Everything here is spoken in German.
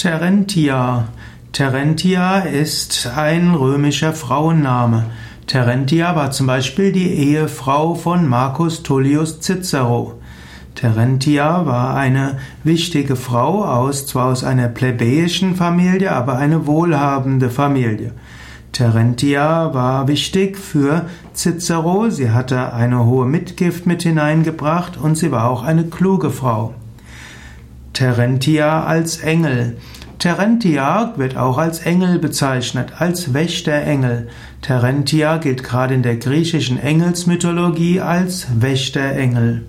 Terentia. Terentia ist ein römischer Frauenname. Terentia war zum Beispiel die Ehefrau von Marcus Tullius Cicero. Terentia war eine wichtige Frau aus, zwar aus einer plebejischen Familie, aber eine wohlhabende Familie. Terentia war wichtig für Cicero, sie hatte eine hohe Mitgift mit hineingebracht und sie war auch eine kluge Frau. Terentia als Engel. Terentia wird auch als Engel bezeichnet, als Wächterengel. Terentia gilt gerade in der griechischen Engelsmythologie als Wächterengel.